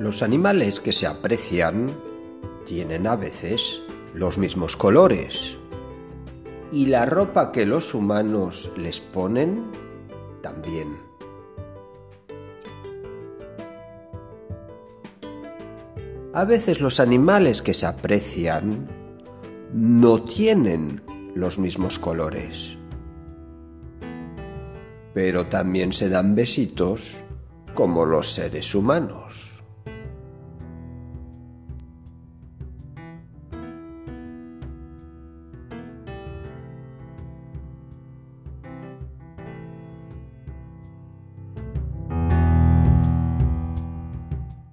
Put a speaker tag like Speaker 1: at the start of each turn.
Speaker 1: Los animales que se aprecian tienen a veces los mismos colores. Y la ropa que los humanos les ponen también. A veces los animales que se aprecian no tienen los mismos colores. Pero también se dan besitos como los seres humanos.